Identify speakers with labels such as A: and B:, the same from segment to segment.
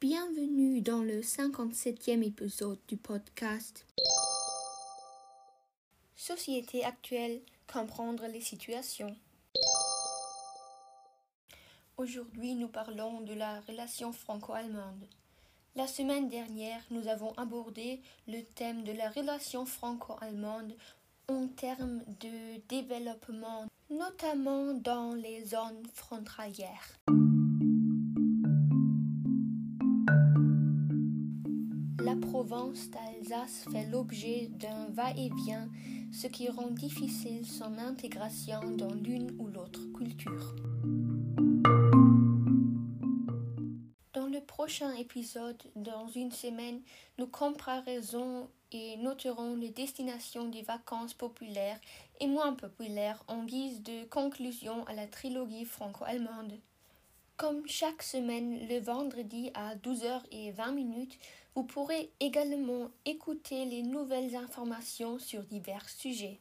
A: Bienvenue dans le 57e épisode du podcast Société actuelle, comprendre les situations. Aujourd'hui, nous parlons de la relation franco-allemande. La semaine dernière, nous avons abordé le thème de la relation franco-allemande en termes de développement, notamment dans les zones frontalières. d'Alsace fait l'objet d'un va-et-vient, ce qui rend difficile son intégration dans l'une ou l'autre culture. Dans le prochain épisode, dans une semaine, nous comparerons et noterons les destinations des vacances populaires et moins populaires en guise de conclusion à la trilogie franco-allemande. Comme chaque semaine, le vendredi à 12h20, vous pourrez également écouter les nouvelles informations sur divers sujets.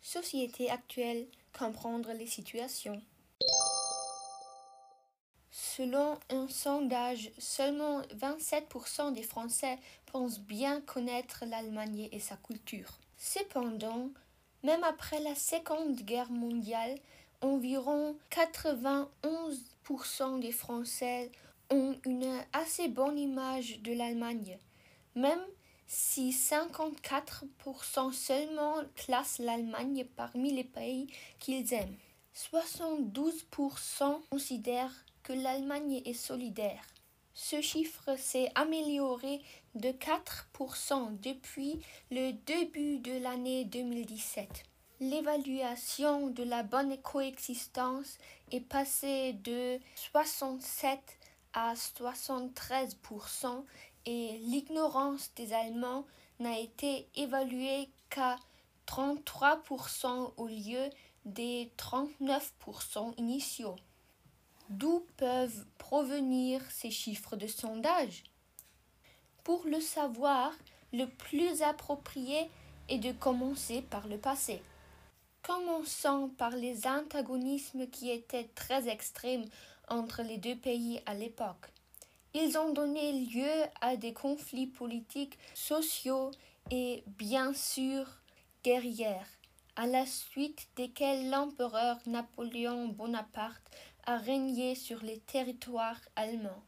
A: Société actuelle, comprendre les situations. Selon un sondage, seulement 27% des Français pensent bien connaître l'Allemagne et sa culture. Cependant, même après la Seconde Guerre mondiale, environ 91% des Français ont une assez bonne image de l'Allemagne, même si 54% seulement classent l'Allemagne parmi les pays qu'ils aiment. 72% considèrent que l'Allemagne est solidaire. Ce chiffre s'est amélioré de 4% depuis le début de l'année 2017 l'évaluation de la bonne coexistence est passée de 67 à 73% et l'ignorance des Allemands n'a été évaluée qu'à 33% au lieu des 39% initiaux. D'où peuvent provenir ces chiffres de sondage? Pour le savoir, le plus approprié est de commencer par le passé. Commençons par les antagonismes qui étaient très extrêmes entre les deux pays à l'époque. Ils ont donné lieu à des conflits politiques, sociaux et bien sûr guerrières, à la suite desquels l'empereur Napoléon Bonaparte a régné sur les territoires allemands.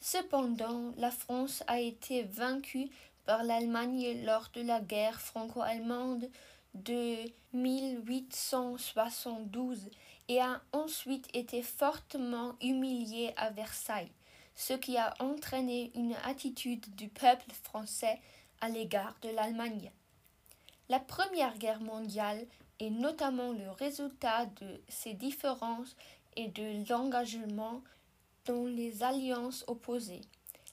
A: Cependant, la France a été vaincue par l'Allemagne lors de la guerre franco-allemande de 1872 et a ensuite été fortement humilié à Versailles, ce qui a entraîné une attitude du peuple français à l'égard de l'Allemagne. La Première Guerre mondiale est notamment le résultat de ces différences et de l'engagement dans les alliances opposées.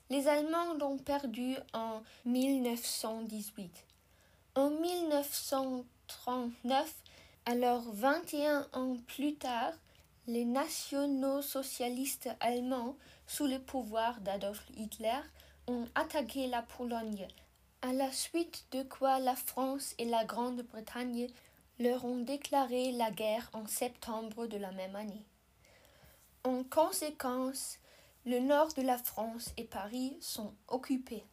A: Les Allemands l'ont perdu en 1918. En 1939, alors 21 ans plus tard, les nationaux-socialistes allemands, sous le pouvoir d'Adolf Hitler, ont attaqué la Pologne, à la suite de quoi la France et la Grande-Bretagne leur ont déclaré la guerre en septembre de la même année. En conséquence, le nord de la France et Paris sont occupés.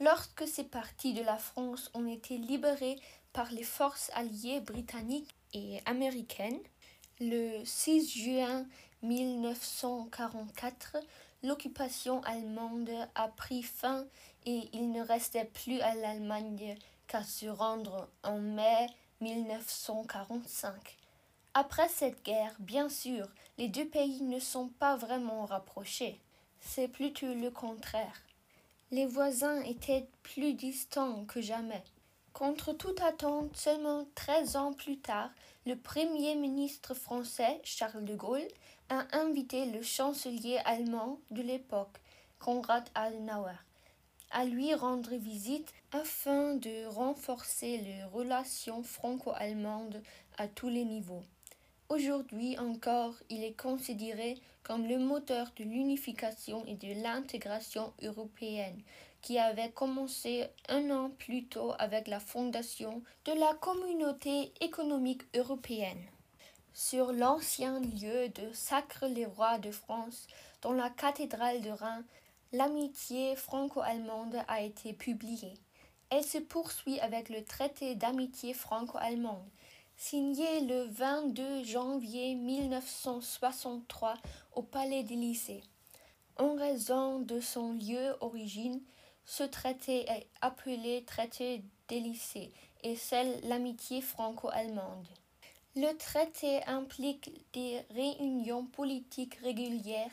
A: Lorsque ces parties de la France ont été libérées par les forces alliées britanniques et américaines, le 6 juin 1944, l'occupation allemande a pris fin et il ne restait plus à l'Allemagne qu'à se rendre en mai 1945. Après cette guerre, bien sûr, les deux pays ne sont pas vraiment rapprochés. C'est plutôt le contraire les voisins étaient plus distants que jamais. Contre toute attente, seulement treize ans plus tard, le premier ministre français, Charles de Gaulle, a invité le chancelier allemand de l'époque, Konrad Adenauer, à lui rendre visite afin de renforcer les relations franco-allemandes à tous les niveaux. Aujourd'hui encore, il est considéré comme le moteur de l'unification et de l'intégration européenne, qui avait commencé un an plus tôt avec la fondation de la communauté économique européenne. sur l'ancien lieu de Sacre-les-Rois de France, dans la cathédrale de Reims, l'amitié franco-allemande a été publiée. Elle se poursuit avec le traité d'amitié franco-allemande, signé le 22 janvier 1963 au Palais Lycées. En raison de son lieu origine, ce traité est appelé traité des lycées et celle l'amitié franco-allemande. Le traité implique des réunions politiques régulières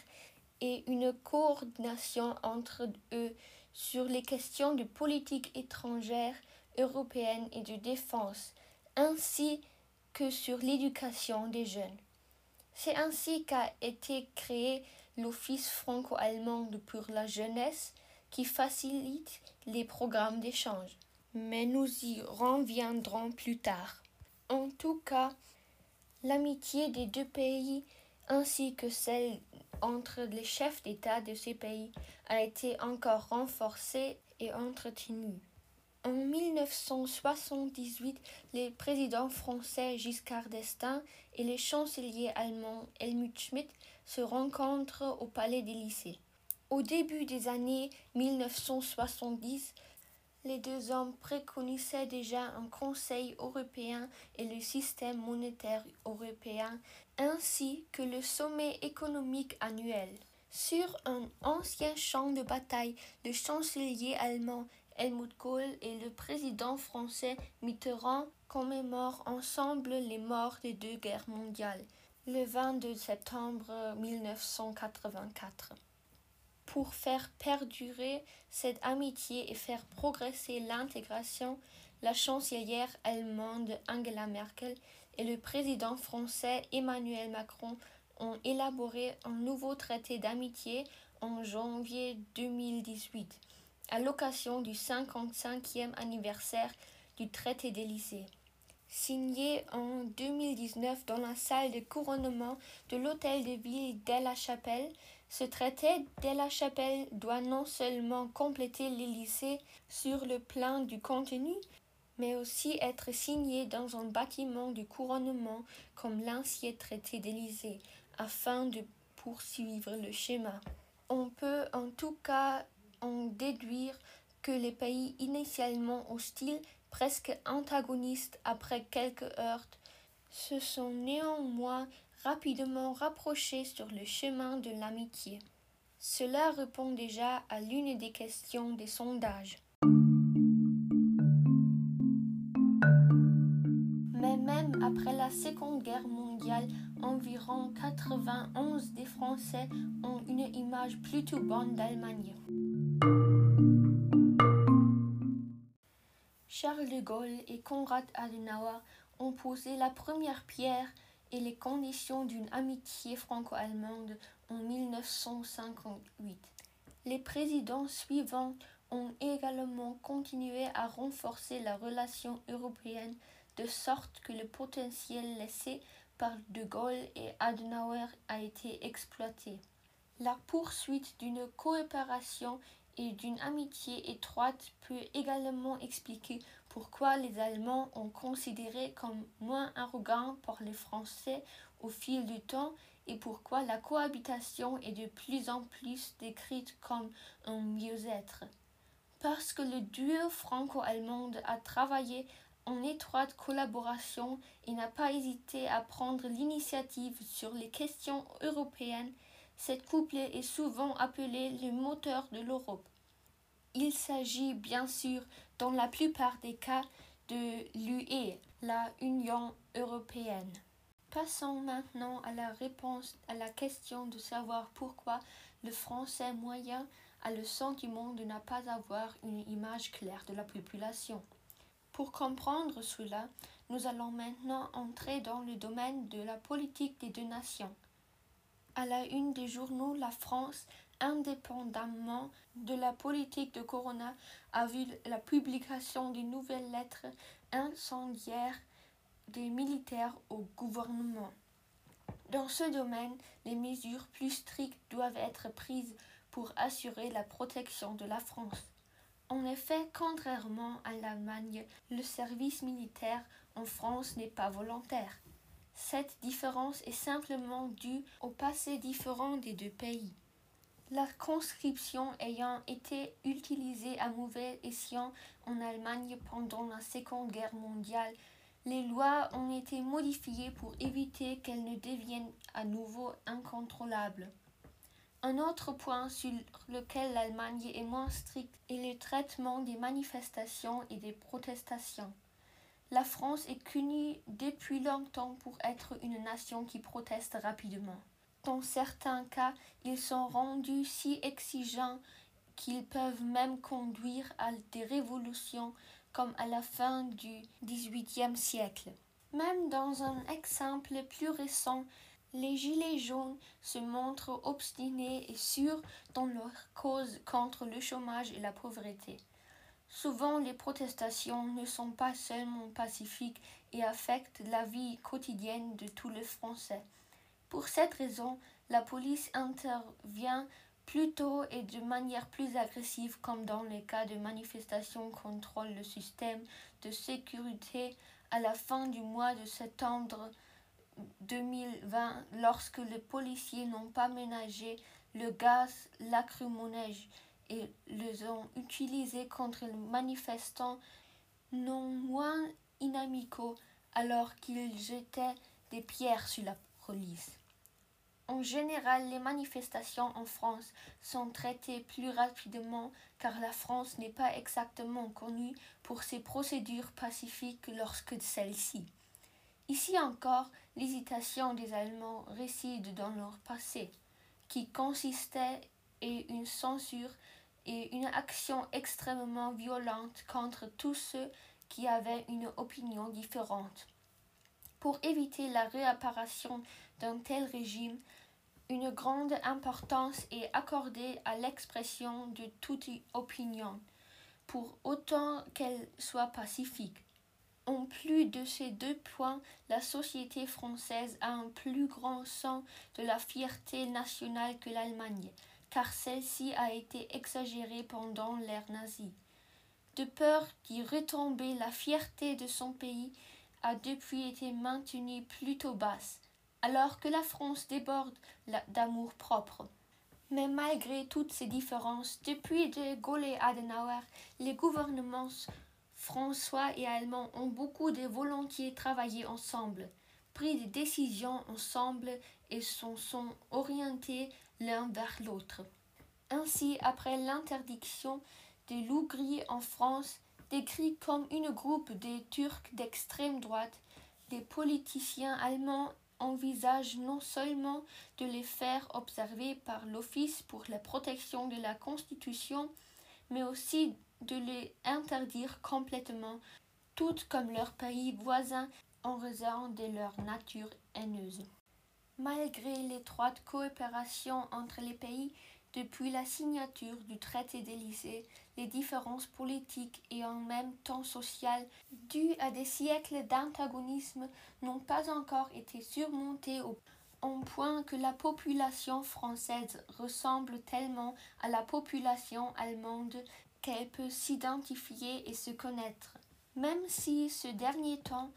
A: et une coordination entre eux sur les questions de politique étrangère européenne et de défense, ainsi que sur l'éducation des jeunes. C'est ainsi qu'a été créé l'Office franco-allemand pour la jeunesse qui facilite les programmes d'échange. Mais nous y reviendrons plus tard. En tout cas, L'amitié des deux pays ainsi que celle entre les chefs d'État de ces pays a été encore renforcée et entretenue. En 1978, les présidents français Giscard d'Estaing et les chanceliers allemands Helmut Schmidt se rencontrent au Palais des Lycées. Au début des années 1970, les deux hommes préconisaient déjà un Conseil européen et le système monétaire européen, ainsi que le sommet économique annuel. Sur un ancien champ de bataille, le chancelier allemand Helmut Kohl et le président français Mitterrand commémorent ensemble les morts des deux guerres mondiales le 22 septembre 1984 pour faire perdurer cette amitié et faire progresser l'intégration, la chancelière allemande Angela Merkel et le président français Emmanuel Macron ont élaboré un nouveau traité d'amitié en janvier 2018, à l'occasion du 55e anniversaire du traité d'Élysée. Signé en 2019 dans la salle de couronnement de l'hôtel de ville d'Aix-la-Chapelle, ce traité de la chapelle doit non seulement compléter l'Élysée sur le plan du contenu, mais aussi être signé dans un bâtiment du couronnement comme l'ancien traité d'Élysée, afin de poursuivre le schéma. On peut en tout cas en déduire que les pays initialement hostiles, presque antagonistes après quelques heurts, se sont néanmoins rapidement rapprochés sur le chemin de l'amitié. Cela répond déjà à l'une des questions des sondages. Mais même après la Seconde Guerre mondiale, environ 91 des Français ont une image plutôt bonne d'Allemagne. Charles de Gaulle et Konrad Adenauer ont posé la première pierre et les conditions d'une amitié franco-allemande en 1958. Les présidents suivants ont également continué à renforcer la relation européenne de sorte que le potentiel laissé par De Gaulle et Adenauer a été exploité. La poursuite d'une coopération et d'une amitié étroite peut également expliquer pourquoi les Allemands ont considéré comme moins arrogants pour les Français au fil du temps et pourquoi la cohabitation est de plus en plus décrite comme un mieux-être. Parce que le duo franco-allemand a travaillé en étroite collaboration et n'a pas hésité à prendre l'initiative sur les questions européennes, cette couple est souvent appelée le moteur de l'Europe. Il s'agit bien sûr dans la plupart des cas de l'UE, la Union européenne. Passons maintenant à la réponse à la question de savoir pourquoi le français moyen a le sentiment de ne pas avoir une image claire de la population. Pour comprendre cela, nous allons maintenant entrer dans le domaine de la politique des deux nations. À la une des journaux, la France indépendamment de la politique de Corona, a vu la publication de nouvelles lettres incendiaires des militaires au gouvernement. Dans ce domaine, les mesures plus strictes doivent être prises pour assurer la protection de la France. En effet, contrairement à l'Allemagne, le service militaire en France n'est pas volontaire. Cette différence est simplement due au passé différent des deux pays. La conscription ayant été utilisée à mauvais escient en Allemagne pendant la Seconde Guerre mondiale, les lois ont été modifiées pour éviter qu'elles ne deviennent à nouveau incontrôlables. Un autre point sur lequel l'Allemagne est moins stricte est le traitement des manifestations et des protestations. La France est connue depuis longtemps pour être une nation qui proteste rapidement. Dans certains cas, ils sont rendus si exigeants qu'ils peuvent même conduire à des révolutions comme à la fin du XVIIIe siècle. Même dans un exemple plus récent, les Gilets jaunes se montrent obstinés et sûrs dans leur cause contre le chômage et la pauvreté. Souvent, les protestations ne sont pas seulement pacifiques et affectent la vie quotidienne de tous les Français. Pour cette raison, la police intervient plus tôt et de manière plus agressive comme dans les cas de manifestations contre le système de sécurité à la fin du mois de septembre 2020 lorsque les policiers n'ont pas ménagé le gaz lacrymogène et les ont utilisés contre les manifestants non moins inamicaux alors qu'ils jetaient des pierres sur la police. En général, les manifestations en France sont traitées plus rapidement car la France n'est pas exactement connue pour ses procédures pacifiques lorsque celles-ci. Ici encore, l'hésitation des Allemands réside dans leur passé, qui consistait en une censure et une action extrêmement violente contre tous ceux qui avaient une opinion différente. Pour éviter la réapparition d'un tel régime, une grande importance est accordée à l'expression de toute opinion, pour autant qu'elle soit pacifique. En plus de ces deux points, la société française a un plus grand sens de la fierté nationale que l'Allemagne, car celle-ci a été exagérée pendant l'ère nazie. De peur d'y retomber, la fierté de son pays a depuis été maintenue plutôt basse, alors que la France déborde d'amour propre. Mais malgré toutes ces différences, depuis de Gaulle et Adenauer, les gouvernements françois et allemands ont beaucoup de volontiers travaillé ensemble, pris des décisions ensemble et se sont orientés l'un vers l'autre. Ainsi, après l'interdiction des loups gris en France, décrit comme une groupe de Turcs d'extrême droite, les politiciens allemands envisagent non seulement de les faire observer par l'Office pour la protection de la Constitution, mais aussi de les interdire complètement, tout comme leurs pays voisins en raison de leur nature haineuse. Malgré l'étroite coopération entre les pays, depuis la signature du traité d'Élysée, les différences politiques et en même temps sociales dues à des siècles d'antagonisme n'ont pas encore été surmontées au point que la population française ressemble tellement à la population allemande qu'elle peut s'identifier et se connaître. Même si ce dernier temps,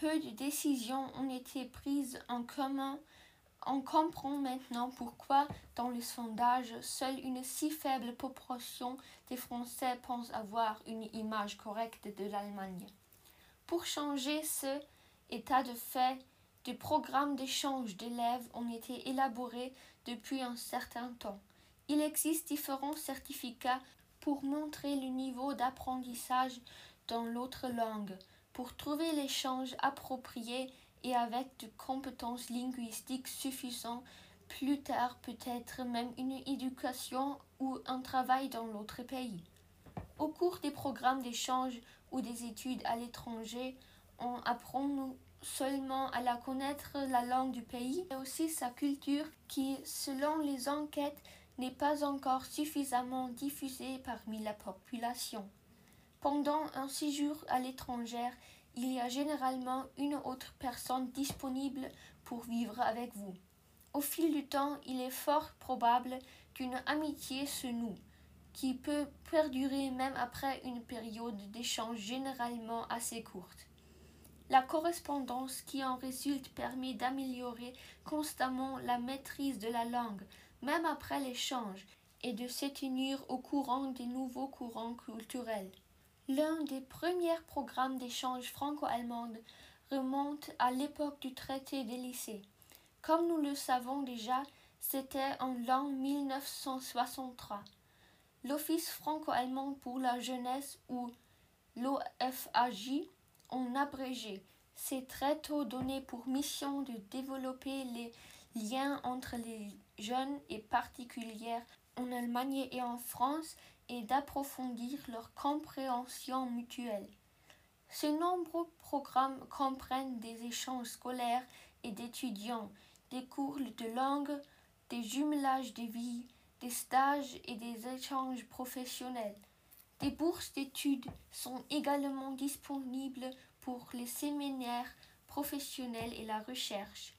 A: peu de décisions ont été prises en commun on comprend maintenant pourquoi, dans le sondage, seule une si faible proportion des Français pensent avoir une image correcte de l'Allemagne. Pour changer ce état de fait, des programmes d'échange d'élèves ont été élaborés depuis un certain temps. Il existe différents certificats pour montrer le niveau d'apprentissage dans l'autre langue. Pour trouver l'échange approprié et avec de compétences linguistiques suffisantes, plus tard peut-être même une éducation ou un travail dans l'autre pays. Au cours des programmes d'échange ou des études à l'étranger, on apprend non seulement à la connaître la langue du pays, mais aussi sa culture qui, selon les enquêtes, n'est pas encore suffisamment diffusée parmi la population. Pendant un séjour à l'étranger, il y a généralement une autre personne disponible pour vivre avec vous. Au fil du temps, il est fort probable qu'une amitié se noue, qui peut perdurer même après une période d'échange généralement assez courte. La correspondance qui en résulte permet d'améliorer constamment la maîtrise de la langue, même après l'échange, et de se tenir au courant des nouveaux courants culturels. L'un des premiers programmes d'échange franco-allemand remonte à l'époque du traité des lycées. Comme nous le savons déjà, c'était en l'an 1963. L'Office franco-allemand pour la jeunesse ou l'OFAJ en abrégé s'est très tôt donné pour mission de développer les liens entre les jeunes et particuliers en Allemagne et en France et d'approfondir leur compréhension mutuelle. Ce nombreux programmes comprennent des échanges scolaires et d'étudiants, des cours de langue, des jumelages de vie, des stages et des échanges professionnels. Des bourses d'études sont également disponibles pour les séminaires professionnels et la recherche.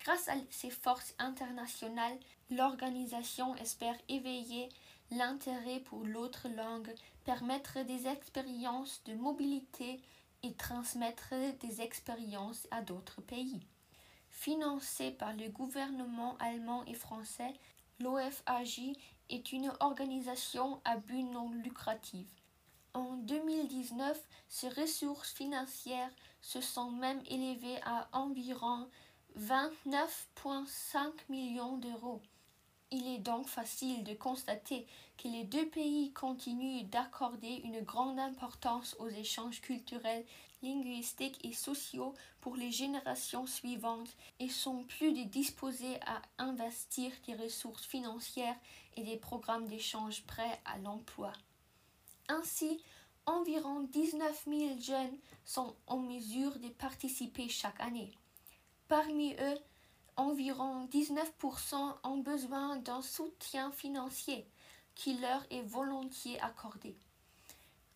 A: Grâce à ces forces internationales, l'organisation espère éveiller l'intérêt pour l'autre langue, permettre des expériences de mobilité et transmettre des expériences à d'autres pays. Financé par le gouvernement allemand et français, l'OFAJ est une organisation à but non lucratif. En 2019, ses ressources financières se sont même élevées à environ 29,5 millions d'euros. Il est donc facile de constater que les deux pays continuent d'accorder une grande importance aux échanges culturels, linguistiques et sociaux pour les générations suivantes et sont plus disposés à investir des ressources financières et des programmes d'échange prêts à l'emploi. Ainsi, environ 19 000 jeunes sont en mesure de participer chaque année. Parmi eux, environ 19% ont besoin d'un soutien financier qui leur est volontiers accordé.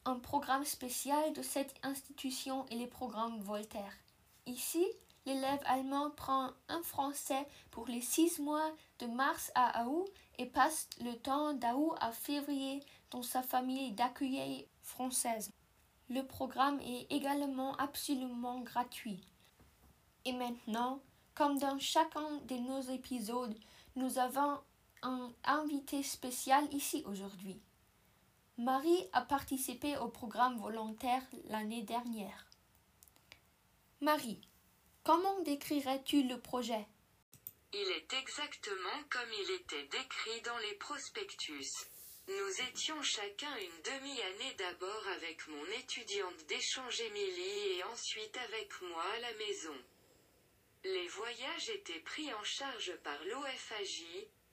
A: Un programme spécial de cette institution est le programme Voltaire. Ici, l'élève allemand prend un français pour les six mois de mars à août et passe le temps d'août à février dans sa famille d'accueil française. Le programme est également absolument gratuit. Et maintenant, comme dans chacun de nos épisodes, nous avons un invité spécial ici aujourd'hui. Marie a participé au programme volontaire l'année dernière. Marie, comment décrirais-tu le projet?
B: Il est exactement comme il était décrit dans les prospectus. Nous étions chacun une demi-année d'abord avec mon étudiante d'échange Émilie et ensuite avec moi à la maison. Les voyages étaient pris en charge par l'OFAJ,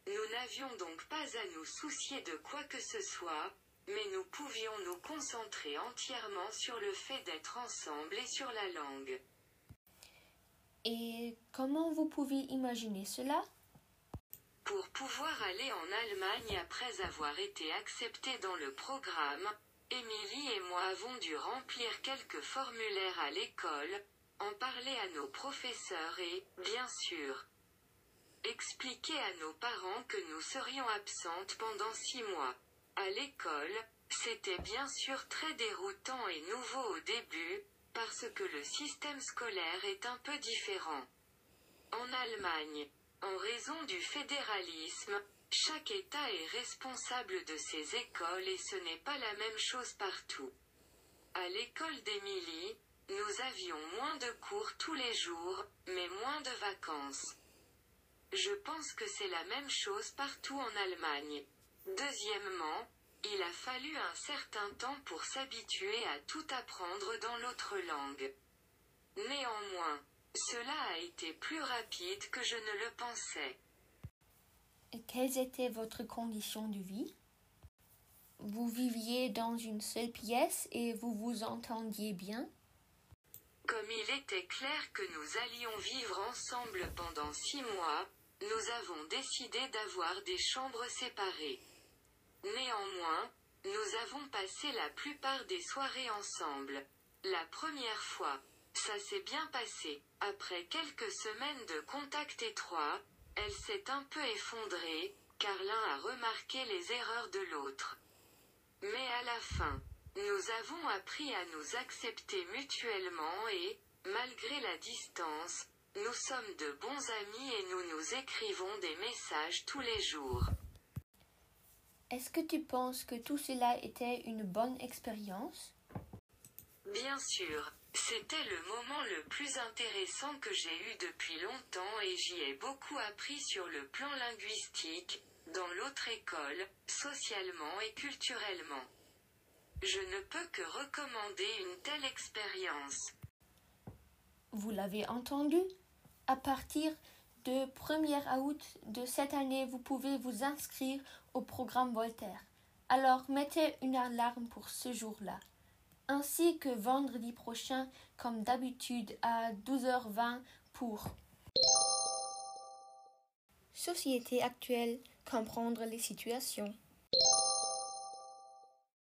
B: nous n'avions donc pas à nous soucier de quoi que ce soit, mais nous pouvions nous concentrer entièrement sur le fait d'être ensemble et sur la langue.
A: Et comment vous pouvez imaginer cela?
B: Pour pouvoir aller en Allemagne après avoir été acceptés dans le programme, Émilie et moi avons dû remplir quelques formulaires à l'école, en parler à nos professeurs et, bien sûr, expliquer à nos parents que nous serions absentes pendant six mois. À l'école, c'était bien sûr très déroutant et nouveau au début, parce que le système scolaire est un peu différent. En Allemagne, en raison du fédéralisme, chaque État est responsable de ses écoles et ce n'est pas la même chose partout. À l'école d'Émilie, nous avions moins de cours tous les jours, mais moins de vacances. Je pense que c'est la même chose partout en Allemagne. Deuxièmement, il a fallu un certain temps pour s'habituer à tout apprendre dans l'autre langue. Néanmoins, cela a été plus rapide que je ne le pensais.
A: Et quelles étaient votre conditions de vie? Vous viviez dans une seule pièce et vous vous entendiez bien?
B: Comme il était clair que nous allions vivre ensemble pendant six mois, nous avons décidé d'avoir des chambres séparées. Néanmoins, nous avons passé la plupart des soirées ensemble. La première fois, ça s'est bien passé. Après quelques semaines de contact étroit, elle s'est un peu effondrée, car l'un a remarqué les erreurs de l'autre. Mais à la fin, nous avons appris à nous accepter mutuellement et, Malgré la distance, nous sommes de bons amis et nous nous écrivons des messages tous les jours.
A: Est-ce que tu penses que tout cela était une bonne expérience?
B: Bien sûr, c'était le moment le plus intéressant que j'ai eu depuis longtemps et j'y ai beaucoup appris sur le plan linguistique, dans l'autre école, socialement et culturellement. Je ne peux que recommander une telle expérience.
A: Vous l'avez entendu À partir de 1er août de cette année, vous pouvez vous inscrire au programme Voltaire. Alors mettez une alarme pour ce jour-là. Ainsi que vendredi prochain, comme d'habitude, à 12h20 pour Société actuelle, comprendre les situations.